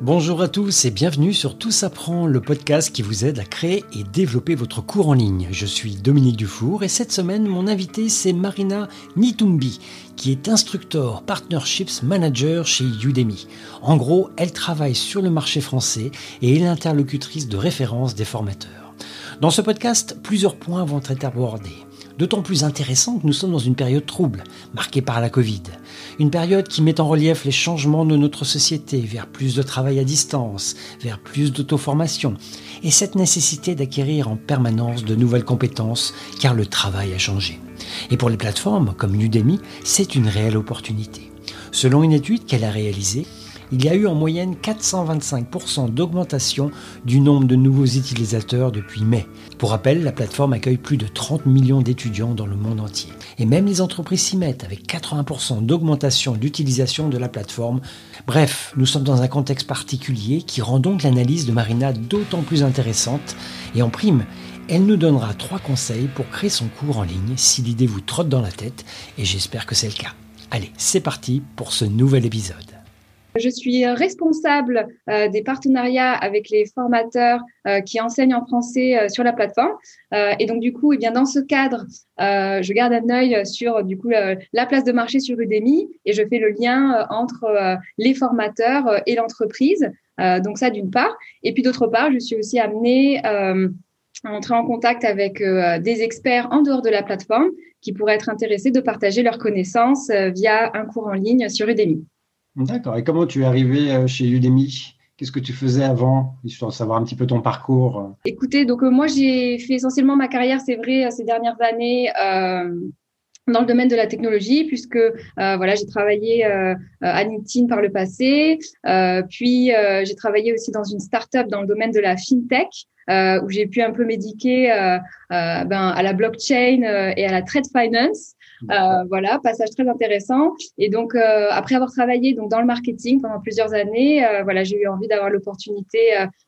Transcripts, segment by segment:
Bonjour à tous et bienvenue sur Tout s'apprend, le podcast qui vous aide à créer et développer votre cours en ligne. Je suis Dominique Dufour et cette semaine, mon invité c'est Marina Nitumbi, qui est instructeur Partnerships Manager chez Udemy. En gros, elle travaille sur le marché français et est l'interlocutrice de référence des formateurs. Dans ce podcast, plusieurs points vont être abordés. D'autant plus intéressant que nous sommes dans une période trouble, marquée par la Covid. Une période qui met en relief les changements de notre société vers plus de travail à distance, vers plus d'auto-formation, et cette nécessité d'acquérir en permanence de nouvelles compétences, car le travail a changé. Et pour les plateformes comme Udemy, c'est une réelle opportunité. Selon une étude qu'elle a réalisée, il y a eu en moyenne 425% d'augmentation du nombre de nouveaux utilisateurs depuis mai. Pour rappel, la plateforme accueille plus de 30 millions d'étudiants dans le monde entier. Et même les entreprises s'y mettent avec 80% d'augmentation d'utilisation de la plateforme. Bref, nous sommes dans un contexte particulier qui rend donc l'analyse de Marina d'autant plus intéressante. Et en prime, elle nous donnera trois conseils pour créer son cours en ligne si l'idée vous trotte dans la tête, et j'espère que c'est le cas. Allez, c'est parti pour ce nouvel épisode. Je suis responsable euh, des partenariats avec les formateurs euh, qui enseignent en français euh, sur la plateforme. et donc du coup, eh bien dans ce cadre, je garde un œil sur du coup la place de marché sur Udemy et je fais le lien entre les formateurs et l'entreprise. donc ça d'une part. Et puis d'autre part, je suis aussi amenée à entrer en contact avec des experts en dehors de la plateforme qui pourraient être intéressés de partager leurs connaissances via un cours en ligne sur Udemy. D'accord. Et comment tu es arrivé euh, chez Udemy? Qu'est-ce que tu faisais avant, histoire de savoir un petit peu ton parcours? Écoutez, donc euh, moi j'ai fait essentiellement ma carrière, c'est vrai, euh, ces dernières années dans le domaine de la technologie, puisque voilà, j'ai travaillé à LinkedIn par le passé, puis j'ai travaillé aussi dans une start-up dans le domaine de la fintech. où j'ai pu un peu médiquer ben, à la blockchain et à la trade finance. Euh, voilà, passage très intéressant. Et donc, euh, après avoir travaillé donc dans le marketing pendant plusieurs années, euh, voilà, j'ai eu envie d'avoir l'opportunité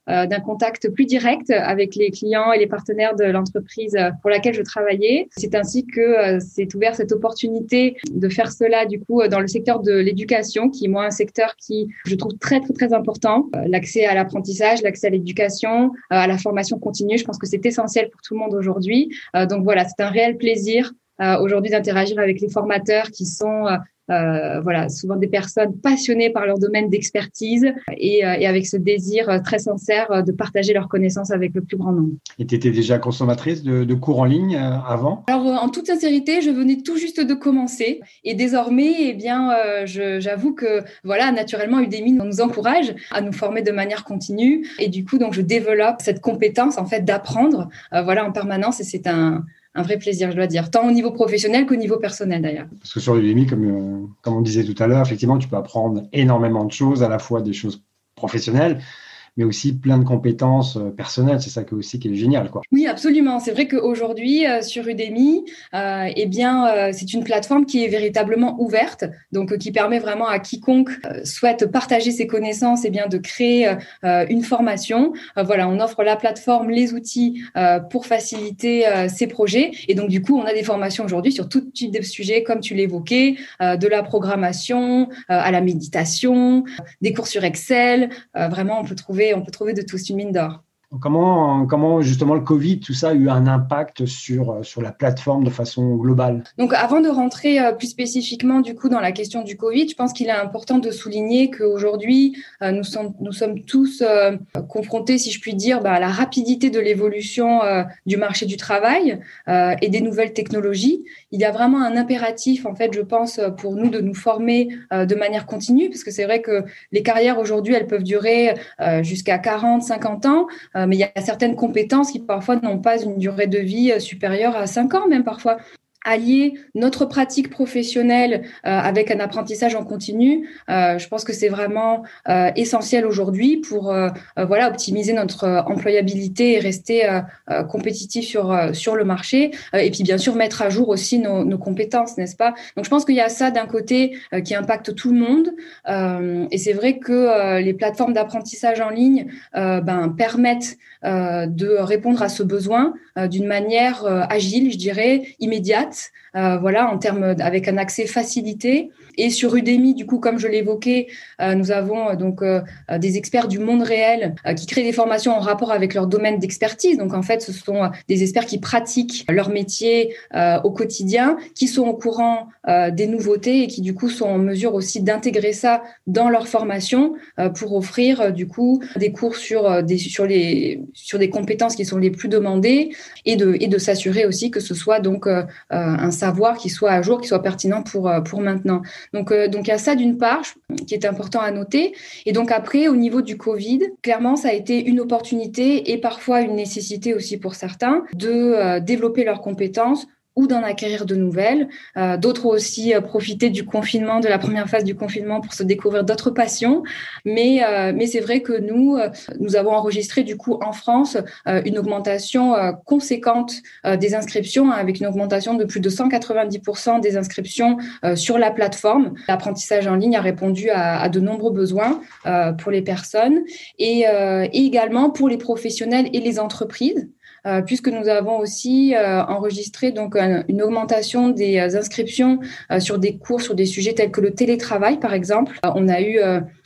d'un contact plus direct avec les clients et les partenaires de l'entreprise pour laquelle je travaillais. C'est ainsi que s'est ouvert cette opportunité de faire cela du coup dans le secteur de l'éducation, qui est moi un secteur qui je trouve très très très important. L'accès à l'apprentissage, l'accès à l'éducation, à la formation continue, je pense que c'est essentiel pour tout le monde aujourd'hui. donc voilà, c'est un réel plaisir euh, aujourd'hui d'interagir avec les formateurs qui sont euh, euh, voilà, souvent des personnes passionnées par leur domaine d'expertise et, et, avec ce désir très sincère de partager leurs connaissances avec le plus grand nombre. Et tu étais déjà consommatrice de, de, cours en ligne avant? Alors, en toute sincérité, je venais tout juste de commencer. Et désormais, eh bien, j'avoue que voilà, naturellement, Udemy nous encourage à nous former de manière continue. Et du coup, donc, je développe cette compétence en fait d'apprendre, voilà, en permanence. Et c'est un un vrai plaisir, je dois dire, tant au niveau professionnel qu'au niveau personnel d'ailleurs. Parce que sur Udemy, comme, euh, comme on disait tout à l'heure, effectivement, tu peux apprendre énormément de choses, à la fois des choses professionnelles, mais aussi plein de compétences euh, personnelles. C'est ça qui aussi qui est génial, quoi. Oui, absolument. C'est vrai qu'aujourd'hui euh, sur Udemy, euh, eh bien, euh, c'est une plateforme qui est véritablement ouverte, donc qui permet vraiment à quiconque souhaite partager ses connaissances, eh bien, de créer une formation. voilà, on offre la plateforme, les outils pour faciliter ses projets, et donc du coup, on a des formations aujourd'hui sur tout type de sujets, comme tu l'évoquais, de la programmation à la méditation, des cours sur Excel. vraiment, on peut trouver on peut trouver de tous une mine d'or. Comment, comment justement le Covid, tout ça a eu un impact sur, euh, sur la plateforme de façon globale? Donc avant de rentrer euh, plus spécifiquement du coup dans la question du Covid, je pense qu'il est important de souligner qu'aujourd'hui, euh, nous, sommes, nous sommes tous confrontés, si je puis dire, bah, à la rapidité de l'évolution du marché du travail et des nouvelles technologies. Il y a vraiment un impératif, en fait, je pense, pour nous de nous former de manière continue, parce que c'est vrai que les carrières aujourd'hui, elles peuvent durer jusqu'à 40, 50 ans. Euh, mais il y a certaines compétences qui parfois n'ont pas une durée de vie euh, supérieure à 5 ans, même parfois allier notre pratique professionnelle euh, avec un apprentissage en continu, euh, je pense que c'est vraiment euh, essentiel aujourd'hui pour voilà optimiser notre employabilité et rester compétitif sur sur le marché et puis bien sûr mettre à jour aussi nos, nos compétences, n'est-ce pas? Donc je pense qu'il y a ça d'un côté qui impacte tout le monde et c'est vrai que les plateformes d'apprentissage en ligne ben, permettent de répondre à ce besoin d'une manière agile, je dirais, immédiate that voilà, en termes avec un accès facilité. Et sur Udemy, du coup, comme je l'évoquais, nous avons donc des experts du monde réel qui créent des formations en rapport avec leur domaine d'expertise. Donc en fait, ce sont des experts qui pratiquent leur métier au quotidien, qui sont au courant des nouveautés et qui du coup sont en mesure aussi d'intégrer ça dans leur formation pour offrir du coup des cours sur des sur les sur des compétences qui sont les plus demandées et de, et de s'assurer aussi que ce soit donc euh, euh, un savoir qui soit à jour, qui soit pertinent pour, euh, pour maintenant. Donc, donc il y a ça d'une part qui est important à noter. Et donc après, au niveau du Covid, clairement, ça a été une opportunité et parfois une nécessité aussi pour certains de développer leurs compétences ou d'en acquérir de nouvelles. Euh, d'autres ont aussi euh, profité du confinement, de la première phase du confinement pour se découvrir d'autres passions. Mais, euh, mais c'est vrai que nous, nous avons enregistré du coup en France une augmentation conséquente des inscriptions, hein, avec une augmentation de plus de 190% des inscriptions sur la plateforme. L'apprentissage en ligne a répondu à, de nombreux besoins pour les personnes et également pour les professionnels et les entreprises. Euh, puisque nous avons aussi euh, enregistré donc une augmentation des euh, inscriptions sur des cours sur des sujets tels que le télétravail par exemple. on a eu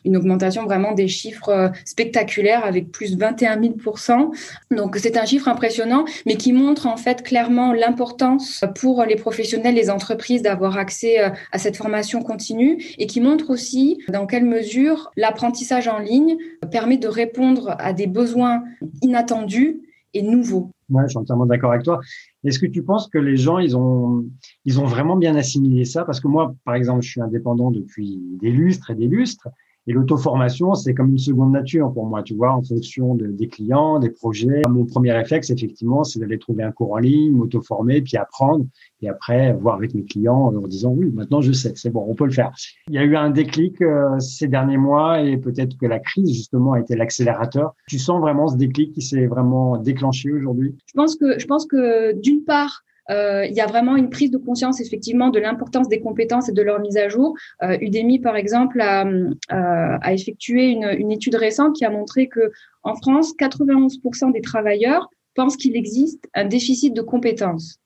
une augmentation vraiment des chiffres spectaculaires avec plus de 21 000% Donc c'est un chiffre impressionnant, mais qui montre en fait clairement l'importance pour les professionnels, les entreprises d'avoir accès à cette formation continue et qui montre aussi dans quelle mesure l'apprentissage en ligne permet de répondre à des besoins inattendus et nouveau. Ouais, je suis entièrement d'accord avec toi. Est-ce que tu penses que les gens, ils ont, ils ont vraiment bien assimilé ça? Parce que moi, par exemple, je suis indépendant depuis des lustres et des lustres. Et l'auto-formation, c'est comme une seconde nature pour moi, tu vois, en fonction de, des clients, des projets. Mon premier réflexe, effectivement, c'est d'aller trouver un cours en ligne, m'auto-former, puis apprendre, et après voir avec mes clients en leur disant oui, maintenant je sais, c'est bon, on peut le faire. Il y a eu un déclic euh, ces derniers mois, et peut-être que la crise justement a été l'accélérateur. Tu sens vraiment ce déclic qui s'est vraiment déclenché aujourd'hui? Je pense que, je pense que d'une part, euh, il y a vraiment une prise de conscience effectivement de l'importance des compétences et de leur mise à jour. Euh, Udemy, par exemple, a, euh, effectué une, une, étude récente qui a montré que en France, 91% des travailleurs pensent qu'il existe un déficit de compétences.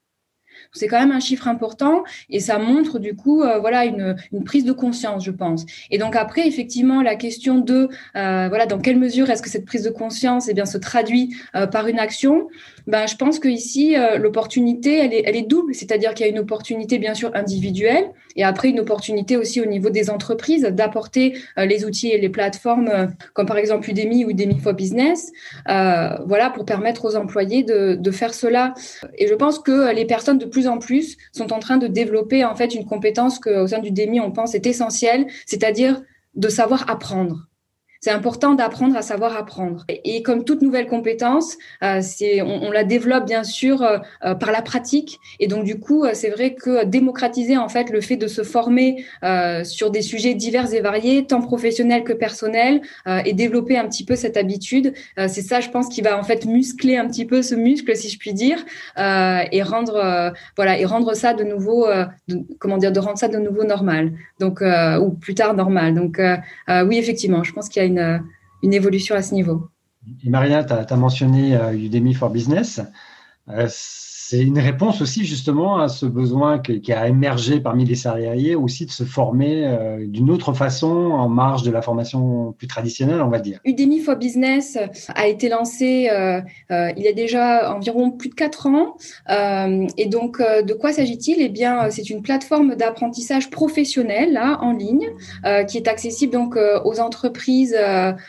C'est quand même un chiffre important et ça montre du coup euh, voilà une, prise de conscience, je pense. Et donc après effectivement la question de euh, voilà dans quelle mesure est-ce que cette prise de conscience eh bien se traduit euh, par une action Ben je pense que ici l'opportunité elle est elle est double, c'est-à-dire qu'il y a une opportunité bien sûr individuelle et après une opportunité aussi au niveau des entreprises d'apporter les outils et les plateformes comme par exemple Udemy ou Udemy for Business voilà pour permettre aux employés de, de faire cela. Et je pense que les personnes de plus plus en plus sont en train de développer en fait une compétence que au sein du DEMI on pense est essentielle, c'est-à-dire de savoir apprendre. C'est important d'apprendre à savoir apprendre. Et, comme toute nouvelle compétence, euh, on, la développe bien sûr euh, euh, par la pratique. Et donc du coup, c'est vrai que démocratiser en fait le fait de se former sur des sujets divers et variés, tant professionnels que personnels, et développer un petit peu cette habitude, c'est ça, je pense, qui va en fait muscler un petit peu ce muscle, si je puis dire, et rendre voilà et rendre ça de nouveau, comment dire, de rendre ça de nouveau normal. Donc ou plus tard normal. Donc oui, effectivement, je pense qu'il y a une, évolution à ce niveau. Et Maria, tu as, mentionné euh, Udemy for Business. C'est une réponse aussi justement à ce besoin qui, a émergé parmi les salariés aussi de se former euh, d'une autre façon en marge de la formation plus traditionnelle, on va dire. Udemy for Business a été lancé euh, euh, il y a déjà environ plus de quatre ans. et donc, de quoi s'agit-il? Eh bien, c'est une plateforme d'apprentissage professionnel en ligne qui est accessible donc aux entreprises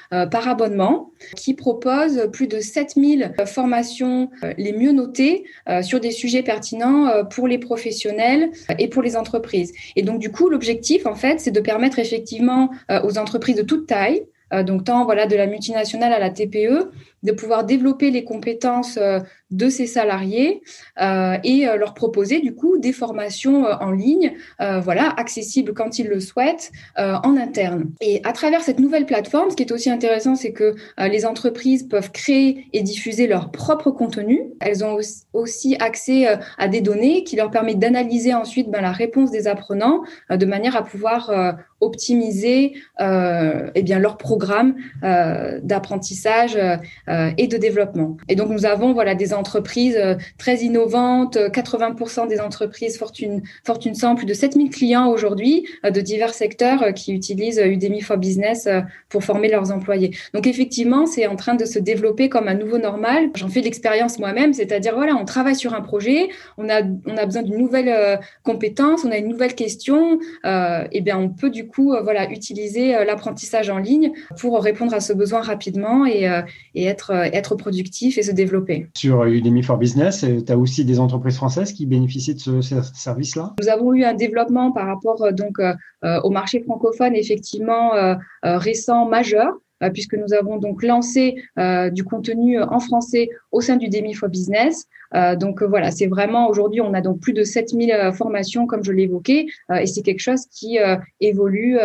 par abonnement, qui propose plus de 7000 formations les mieux notées sur des sujets pertinents euh, pour les professionnels euh, et pour les entreprises. Et donc, du coup, l'objectif, en fait, c'est de permettre effectivement euh, aux entreprises de toute taille, donc tant voilà de la multinationale à la TPE, de pouvoir développer les compétences de ces salariés euh, et euh, leur proposer du coup des formations en ligne, voilà, accessibles quand ils le souhaitent en interne. Et à travers cette nouvelle plateforme, ce qui est aussi intéressant, c'est que les entreprises peuvent créer et diffuser leur propre contenu. Elles ont aussi accès à des données qui leur permettent d'analyser ensuite ben, la réponse des apprenants de manière à pouvoir optimiser euh, eh bien leur programme euh, d'apprentissage euh, et de développement. Et donc nous avons voilà des, entreprises très innovantes, 80% des entreprises Fortune, Fortune 100, plus de 7000 clients aujourd'hui de divers secteurs qui utilisent Udemy for Business pour former leurs employés. Donc effectivement, c'est en train de se développer comme un nouveau normal. J'en fais l'expérience moi-même, c'est-à-dire voilà, on travaille sur un projet, on a, on a besoin d'une nouvelle compétence, on a une nouvelle question, et eh bien on peut du coup voilà utiliser l'apprentissage en ligne pour répondre à ce besoin rapidement et, et être, être productif et se développer. Sur Udemy for Business, tu as aussi des entreprises françaises qui bénéficient de ce, service-là? Nous avons eu un développement par rapport euh, donc euh, euh, au marché francophone effectivement récent majeur puisque nous avons donc lancé du contenu en français au sein du Demi for Business. donc voilà, c'est vraiment aujourd'hui, on a donc plus de 7000 formations, comme je l'évoquais, et c'est quelque chose qui évolue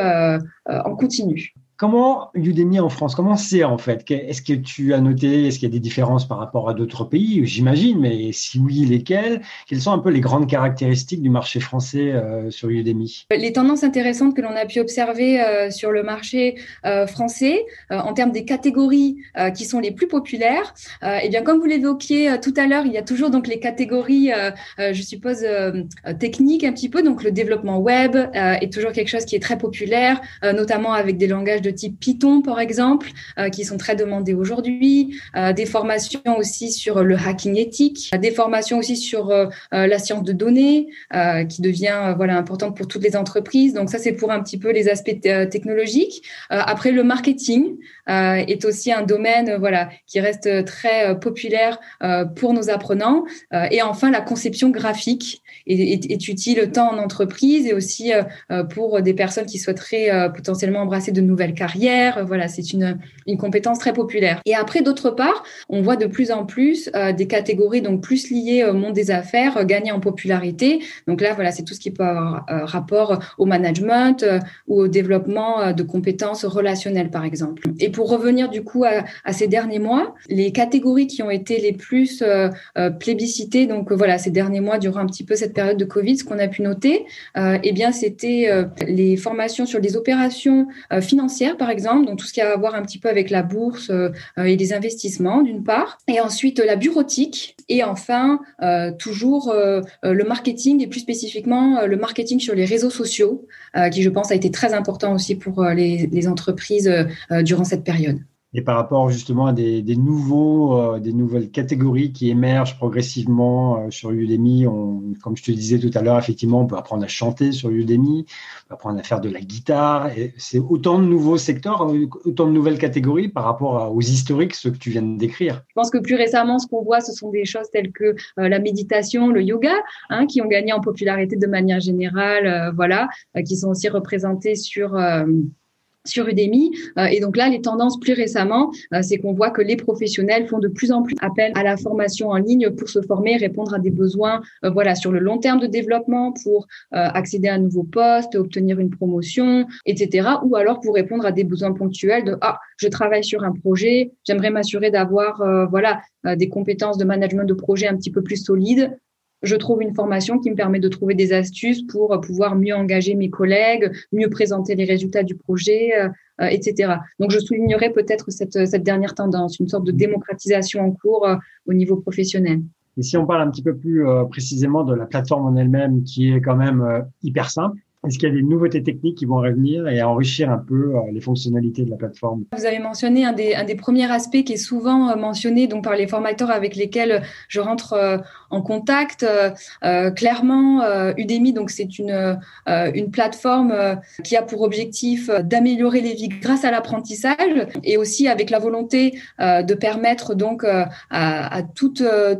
en continu. Comment Udemy en France, comment c'est en fait? Est-ce que tu as noté, est-ce qu'il y a des différences par rapport à d'autres pays? J'imagine, mais si oui, lesquelles? Quelles sont un peu les grandes caractéristiques du marché français euh, sur Udemy? Les tendances intéressantes que l'on a pu observer euh, sur le marché euh, français en termes des catégories qui sont les plus populaires, eh bien comme vous l'évoquiez tout à l'heure, il y a toujours donc les catégories, je suppose techniques un petit peu. Donc le développement web est toujours quelque chose qui est très populaire, notamment avec des langages de type Python, par exemple, euh, qui sont très demandés aujourd'hui, euh, des formations aussi sur le hacking éthique, des formations aussi sur euh, la science de données, qui devient voilà importante pour toutes les entreprises. Donc ça, c'est pour un petit peu les aspects technologiques. après, le marketing est aussi un domaine voilà qui reste très populaire pour nos apprenants. et enfin, la conception graphique est, est, utile tant en entreprise et aussi pour des personnes qui souhaiteraient potentiellement embrasser de nouvelles carrière. Voilà, c'est une, une compétence très populaire. Et après, d'autre part, on voit de plus en plus euh, des catégories donc plus liées au monde des affaires euh, gagner en popularité. Donc là, voilà, c'est tout ce qui peut avoir euh, rapport au management ou au développement de compétences relationnelles, par exemple. Et pour revenir du coup à, à, ces derniers mois, les catégories qui ont été les plus plébiscitées, donc voilà, ces derniers mois durant un petit peu cette période de Covid, ce qu'on a pu noter, eh bien, c'était les formations sur les opérations financières par exemple, donc tout ce qui a à voir un petit peu avec la bourse euh, et les investissements, d'une part, et ensuite la bureautique, et enfin toujours le marketing, et plus spécifiquement le marketing sur les réseaux sociaux, qui je pense a été très important aussi pour les entreprises durant cette période et par rapport justement à des, nouveaux, euh, des nouvelles catégories qui émergent progressivement euh, sur Udemy. Comme je te disais tout à l'heure, effectivement, on peut apprendre à chanter sur Udemy, on peut apprendre à faire de la guitare. c'est autant de nouveaux secteurs, euh, autant de nouvelles catégories par rapport aux historiques, ceux que tu viens de décrire. Je pense que plus récemment, ce qu'on voit, ce sont des choses telles que la méditation, le yoga, hein, qui ont gagné en popularité de manière générale, voilà, qui sont aussi représentés sur sur Udemy. Euh, et donc là, les tendances plus récemment, euh, c'est qu'on voit que les professionnels font de plus en plus appel à la formation en ligne pour se former, répondre à des besoins, euh, voilà, sur le long terme de développement, pour accéder à un nouveau poste, obtenir une promotion, etc. Ou alors pour répondre à des besoins ponctuels de ah, je travaille sur un projet, j'aimerais m'assurer d'avoir voilà des compétences de management de projet un petit peu plus solides je trouve une formation qui me permet de trouver des astuces pour pouvoir mieux engager mes collègues, mieux présenter les résultats du projet, euh, euh, etc. Donc, je soulignerai peut-être cette, dernière tendance, une sorte de démocratisation en cours euh, au niveau professionnel. Et si on parle un petit peu plus précisément de la plateforme en elle-même, qui est quand même hyper simple, est-ce qu'il y a des nouveautés techniques qui vont revenir et enrichir un peu euh, les fonctionnalités de la plateforme? Vous avez mentionné un des, un des premiers aspects qui est souvent euh, mentionné donc par les formateurs avec lesquels je rentre euh, en contact. clairement, Udemy, donc c'est une, une plateforme qui a pour objectif d'améliorer les vies grâce à l'apprentissage et aussi avec la volonté de permettre donc à, à tout,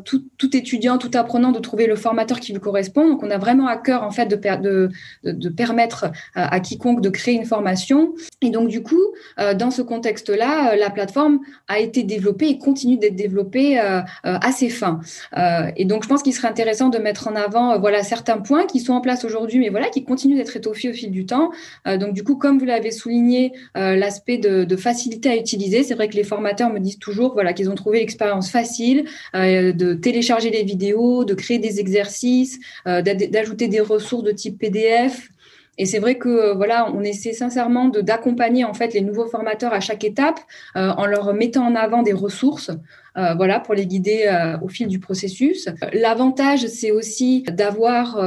tout, étudiant, tout apprenant de trouver le formateur qui lui correspond. Donc on a vraiment à cœur en fait de, de permettre à, quiconque de créer une formation. Et donc, du coup, euh, dans ce contexte-là, euh, la plateforme a été développée et continue d'être développée euh, à ses fins. et donc, je pense qu'il serait intéressant de mettre en avant voilà, certains points qui sont en place aujourd'hui, mais voilà, qui continuent d'être étoffés au fil du temps. donc, du coup, comme vous l'avez souligné, l'aspect de, de, facilité à utiliser, c'est vrai que les formateurs me disent toujours voilà, qu'ils ont trouvé l'expérience facile de télécharger les vidéos, de créer des exercices, d'ajouter des ressources de type PDF, et c'est vrai que euh, voilà, on essaie sincèrement d'accompagner en fait les nouveaux formateurs à chaque étape euh, en leur mettant en avant des ressources voilà, pour les guider au fil du processus. L'avantage, c'est aussi d'avoir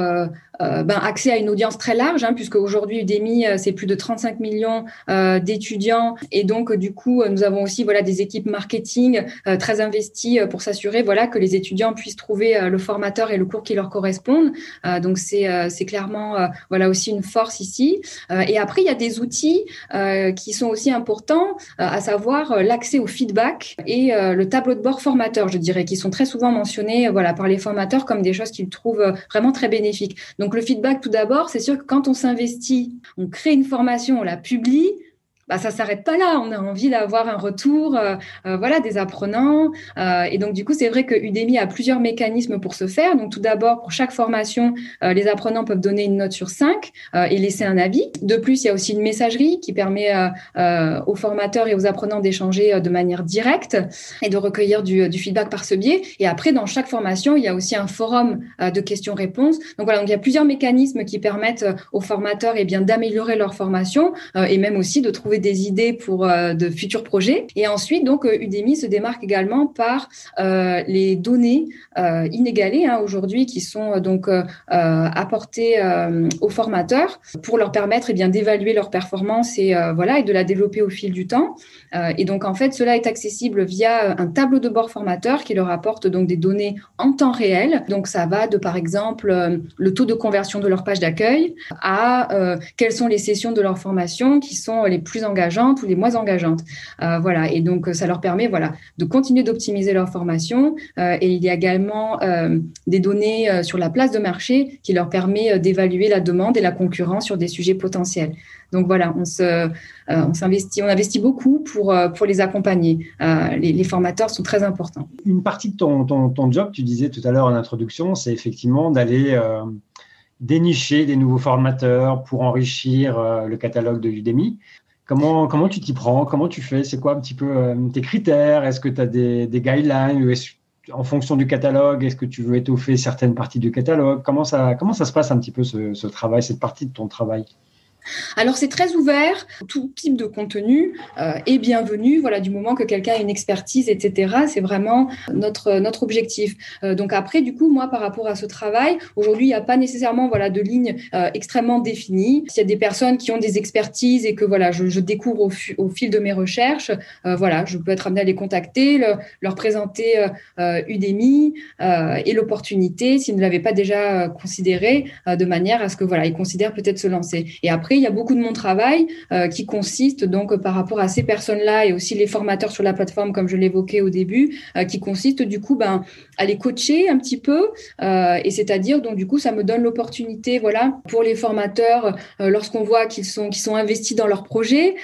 euh, ben, accès à une audience très large, hein, puisque aujourd'hui Udemy euh, c'est plus de 35 millions euh, d'étudiants et donc du coup nous avons aussi voilà des équipes marketing très investies pour s'assurer voilà que les étudiants puissent trouver le formateur et le cours qui leur correspondent. donc c'est c'est clairement voilà aussi une force ici. et après il y a des outils qui sont aussi importants, à savoir l'accès au feedback et le tableau de bord formateur, je dirais, qui sont très souvent mentionnés voilà par les formateurs comme des choses qu'ils trouvent vraiment très bénéfiques. Donc le feedback, tout d'abord, c'est sûr que quand on s'investit, on crée une formation, on la publie, bah, ça s'arrête pas là. On a envie d'avoir un retour, euh, euh, voilà, des apprenants. Euh, et donc, du coup, c'est vrai que Udemy a plusieurs mécanismes pour ce faire. Donc, tout d'abord, pour chaque formation, les apprenants peuvent donner une note sur 5 et laisser un avis. De plus, il y a aussi une messagerie qui permet aux formateurs et aux apprenants d'échanger de manière directe et de recueillir du, du, feedback par ce biais. Et après, dans chaque formation, il y a aussi un forum de questions-réponses. Donc, voilà, donc il y a plusieurs mécanismes qui permettent aux formateurs et eh bien d'améliorer leur formation et même aussi de trouver des idées pour euh, de futurs projets. Et ensuite, donc, euh, Udemy se démarque également par euh, les données inégalées hein, aujourd'hui qui sont donc apportées aux formateurs pour leur permettre et eh d'évaluer leur performance et voilà et de la développer au fil du temps. et donc en fait, cela est accessible via un tableau de bord formateur qui leur apporte donc des données en temps réel. Donc ça va de par exemple le taux de conversion de leur page d'accueil à quelles sont les sessions de leur formation qui sont les plus engageantes ou les moins engageantes. Euh, voilà, et donc ça leur permet voilà de continuer d'optimiser leur formation. Euh, et il y a également euh, des données sur la place de marché qui leur permet d'évaluer la demande et la concurrence sur des sujets potentiels. Donc voilà, on se, on s'investit, on investit beaucoup pour pour les accompagner. Les, formateurs sont très importants. Une partie de ton, ton job, tu disais tout à l'heure en introduction, c'est effectivement d'aller dénicher des nouveaux formateurs pour enrichir le catalogue de Udemy. Comment, comment tu t'y prends? Comment tu fais? C'est quoi un petit peu euh, tes critères? Est-ce que tu as des, guidelines? En fonction du catalogue, est-ce que tu veux étoffer certaines parties du catalogue? Comment ça, comment ça se passe un petit peu ce travail, cette partie de ton travail? Alors c'est très ouvert, tout type de contenu euh, est bienvenu, voilà, du moment que quelqu'un a une expertise, etc. C'est vraiment notre, notre objectif. Euh, donc après, du coup, moi, par rapport à ce travail, aujourd'hui, il n'y a pas nécessairement voilà, de ligne euh, extrêmement définie. S'il y a des personnes qui ont des expertises et que voilà, je, découvre au, fil de mes recherches, voilà, je peux être amenée à les contacter, leur présenter Udemy et l'opportunité, s'ils ne l'avaient pas déjà considéré, de manière à ce que voilà, ils considèrent peut-être se lancer. Et après, il y a beaucoup de mon travail euh, qui consiste donc par rapport à ces personnes-là et aussi les formateurs sur la plateforme, comme je l'évoquais au début, euh, qui consiste du coup ben, à les coacher un petit peu. Euh, et c'est-à-dire, donc du coup, ça me donne l'opportunité, voilà, pour les formateurs, lorsqu'on voit qu'ils sont, qu'ils sont investis dans leur projet,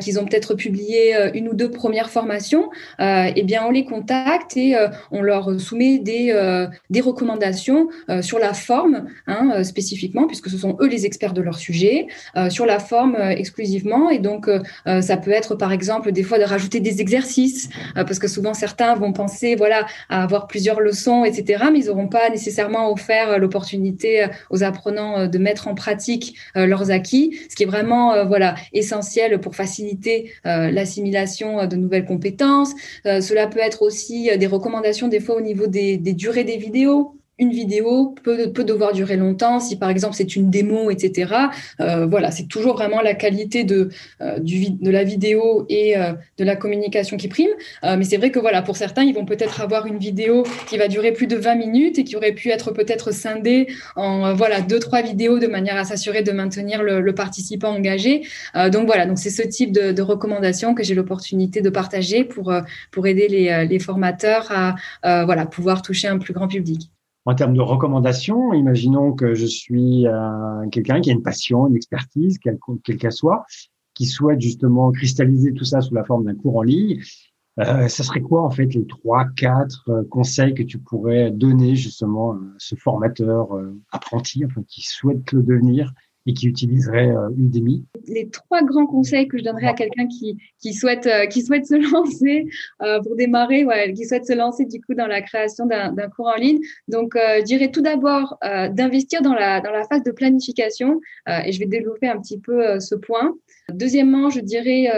qu'ils ont peut-être publié une ou deux premières formations, eh bien, on les contacte et on leur soumet des, des recommandations sur la forme, hein, spécifiquement, puisque ce sont eux les experts de leur sujet. Euh, sur la forme euh, exclusivement. Et donc, euh, ça peut être, par exemple, des fois de rajouter des exercices, parce que souvent certains vont penser, voilà, à avoir plusieurs leçons, etc., mais ils n'auront pas nécessairement offert l'opportunité aux apprenants de mettre en pratique leurs acquis, ce qui est vraiment, voilà, essentiel pour faciliter l'assimilation de nouvelles compétences. cela peut être aussi des recommandations des fois au niveau des, des durées des vidéos une vidéo peut, devoir durer longtemps, si par exemple c'est une démo, etc. Euh, voilà, c'est toujours vraiment la qualité de, euh, la vidéo et euh, de la communication qui prime. mais c'est vrai que voilà, pour certains, ils vont peut-être avoir une vidéo qui va durer plus de 20 minutes et qui aurait pu être peut-être scindée en voilà deux trois vidéos de manière à s'assurer de maintenir le, le participant engagé. donc voilà, donc c'est ce type de, de recommandations que j'ai l'opportunité de partager pour pour aider les, les formateurs à voilà pouvoir toucher un plus grand public. En termes de recommandations, imaginons que je suis euh, quelqu'un qui a une passion, une expertise, quelle qu'elle soit, qui souhaite justement cristalliser tout ça sous la forme d'un cours en ligne. Euh, ça serait quoi en fait les trois, quatre euh, conseils que tu pourrais donner justement à ce formateur euh, apprenti, enfin qui souhaite le devenir et qui utiliserait euh, Udemy Les trois grands conseils que je donnerais à quelqu'un qui, qui, souhaite, euh, qui souhaite se lancer euh, pour démarrer, ouais, qui souhaite se lancer du coup dans la création d'un cours en ligne. Donc, euh, je dirais tout d'abord d'investir dans la, dans la phase de planification et je vais développer un petit peu ce point. Deuxièmement, je dirais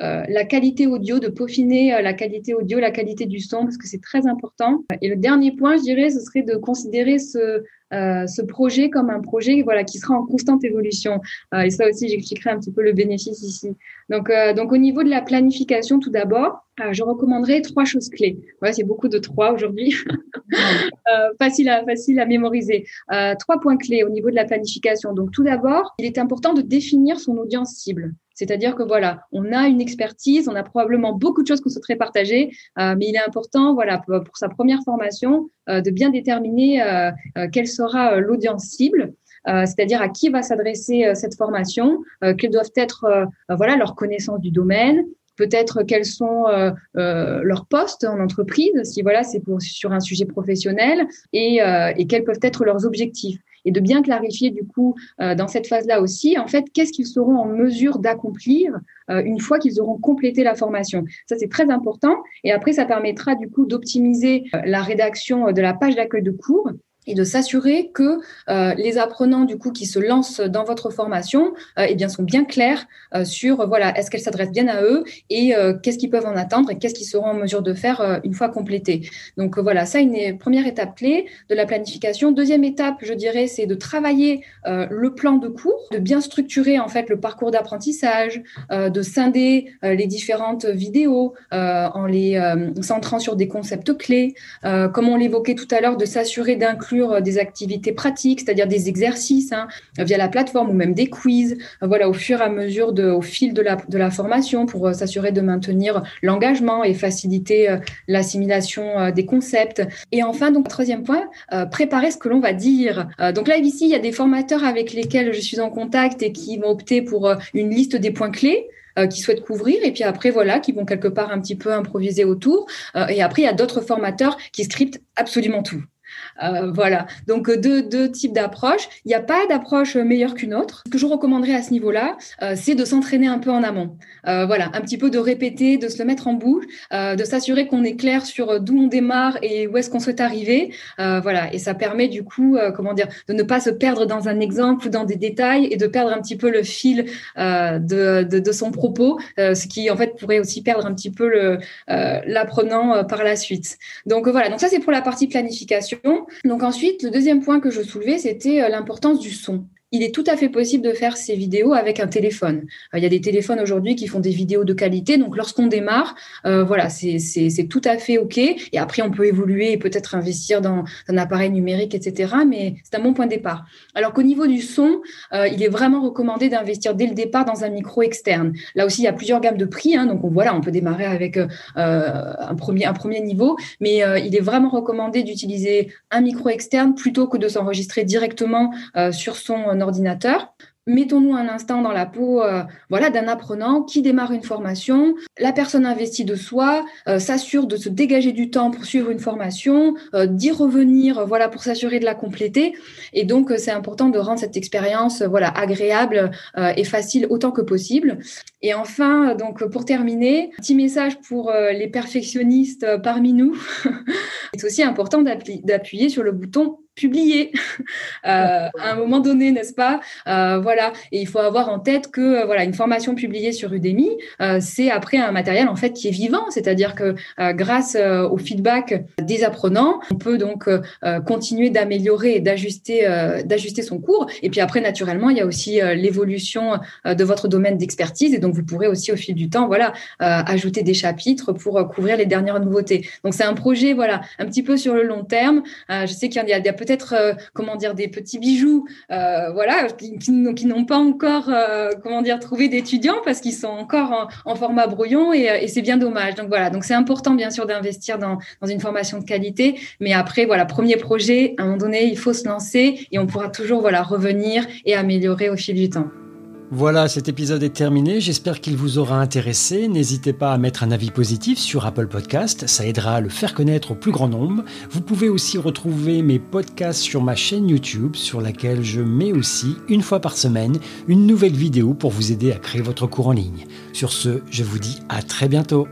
la qualité audio, de peaufiner la qualité audio, la qualité du son, parce que c'est très important. Et le dernier point, je dirais, ce serait de considérer ce, euh, projet comme un projet voilà qui sera en constante évolution. Euh, et ça aussi, j'expliquerai un petit peu le bénéfice ici. Donc, euh, donc au niveau de la planification, tout d'abord, je recommanderais trois choses clés. Voilà, c'est beaucoup de trois aujourd'hui, facile facile à mémoriser. trois points clés au niveau de la planification. Donc, tout d'abord, il est important de définir son audience cible. C'est-à-dire que voilà, on a une expertise, on a probablement beaucoup de choses qu'on souhaiterait partager, euh, mais il est important, voilà, pour, sa première formation, euh, de bien déterminer euh, quelle sera l'audience cible. c'est-à-dire à qui va s'adresser cette formation, quelles doivent être voilà leurs connaissances du domaine, peut-être quels sont leurs postes en entreprise, si voilà c'est sur un sujet professionnel, et quels peuvent être leurs objectifs et de bien clarifier du coup euh, dans cette phase-là aussi, en fait, qu'est-ce qu'ils seront en mesure d'accomplir euh, une fois qu'ils auront complété la formation. Ça, c'est très important. Et après, ça permettra du coup d'optimiser euh, la rédaction de la page d'accueil de cours et de s'assurer que euh, les apprenants du coup qui se lancent dans votre formation euh, eh bien sont bien clairs euh, sur voilà est-ce qu'elle s'adresse bien à eux et euh, qu'est-ce qu'ils peuvent en attendre et qu'est-ce qu'ils seront en mesure de faire euh, une fois complété. Donc voilà, ça une première étape clé de la planification. Deuxième étape, je dirais, c'est de travailler le plan de cours, de bien structurer en fait le parcours d'apprentissage, de scinder les différentes vidéos en les centrant sur des concepts clés, comme on l'évoquait tout à l'heure, de s'assurer d'inclure euh, des activités pratiques, c'est-à-dire des exercices hein, via la plateforme ou même des quiz, euh, voilà, au fur et à mesure, de, au fil de la, formation pour euh, s'assurer de maintenir l'engagement et faciliter l'assimilation des concepts. Et enfin, donc, troisième point, préparer ce que l'on va dire. donc là, ici, il y a des formateurs avec lesquels je suis en contact et qui vont opter pour une liste des points clés qui souhaitent couvrir et puis après voilà qui vont quelque part un petit peu improviser autour et après il y a d'autres formateurs qui scriptent absolument tout euh, voilà. Donc euh, deux, deux types d'approches. Il n'y a pas d'approche meilleure qu'une autre. Ce que je recommanderais à ce niveau-là, euh, c'est de s'entraîner un peu en amont. voilà, un petit peu de répéter, de se le mettre en bouche, de s'assurer qu'on est clair sur d'où on démarre et où est-ce qu'on souhaite arriver. voilà, et ça permet du coup, comment dire, de ne pas se perdre dans un exemple ou dans des détails et de perdre un petit peu le fil de, de, de, son propos, ce qui en fait pourrait aussi perdre un petit peu l'apprenant par la suite. Donc voilà, donc ça c'est pour la partie planification. Donc ensuite, le deuxième point que je soulevais, c'était euh, l'importance du son il est tout à fait possible de faire ces vidéos avec un téléphone. Euh, il y a des téléphones aujourd'hui qui font des vidéos de qualité. Donc, lorsqu'on démarre, euh, voilà, c'est tout à fait OK. Et après, on peut évoluer et peut-être investir dans un appareil numérique, etc. Mais c'est un bon point de départ. Alors qu'au niveau du son, euh, il est vraiment recommandé d'investir dès le départ dans un micro externe. Là aussi, il y a plusieurs gammes de prix. Hein, donc, on, voilà, on peut démarrer avec un, premier, un premier niveau. Mais il est vraiment recommandé d'utiliser un micro externe plutôt que de s'enregistrer directement sur son ordinateur. Mettons-nous un instant dans la peau euh, voilà, d'un apprenant qui démarre une formation. La personne investit de soi, euh, s'assure de se dégager du temps pour suivre une formation, euh, d'y revenir voilà, pour s'assurer de la compléter. Et donc, c'est important de rendre cette expérience voilà, agréable et facile autant que possible. Et enfin, donc pour terminer, petit message pour les perfectionnistes parmi nous. C'est aussi important d'appuyer sur le bouton publier euh, à un moment donné, n'est-ce pas? Euh, Voilà. Et il faut avoir en tête que euh, voilà, une formation publiée sur Udemy, c'est après un matériel en fait qui est vivant, c'est-à-dire que grâce au feedback des apprenants, on peut donc continuer d'améliorer et d'ajuster d'ajuster son cours. Et puis après, naturellement, il y a aussi l'évolution de votre domaine d'expertise, et donc vous pourrez aussi au fil du temps, voilà, ajouter des chapitres pour couvrir les dernières nouveautés. Donc c'est un projet, voilà, un petit peu sur le long terme. je sais qu'il y a, a peut-être euh, comment dire des petits bijoux, euh, voilà, qui, qui, n'ont pas encore euh, comment dire trouvé d'étudiants parce qu'ils sont encore en, format brouillon et, c'est bien dommage. Donc voilà, donc c'est important bien sûr d'investir dans, dans une formation de qualité, mais après voilà premier projet, à un moment donné il faut se lancer et on pourra toujours voilà revenir et améliorer au fil du temps. Voilà, cet épisode est terminé. J'espère qu'il vous aura intéressé. N'hésitez pas à mettre un avis positif sur Apple Podcast. Ça aidera à le faire connaître au plus grand nombre. Vous pouvez aussi retrouver mes podcasts sur ma chaîne YouTube, sur laquelle je mets aussi, une fois par semaine, une nouvelle vidéo pour vous aider à créer votre cours en ligne. Sur ce, je vous dis à très bientôt.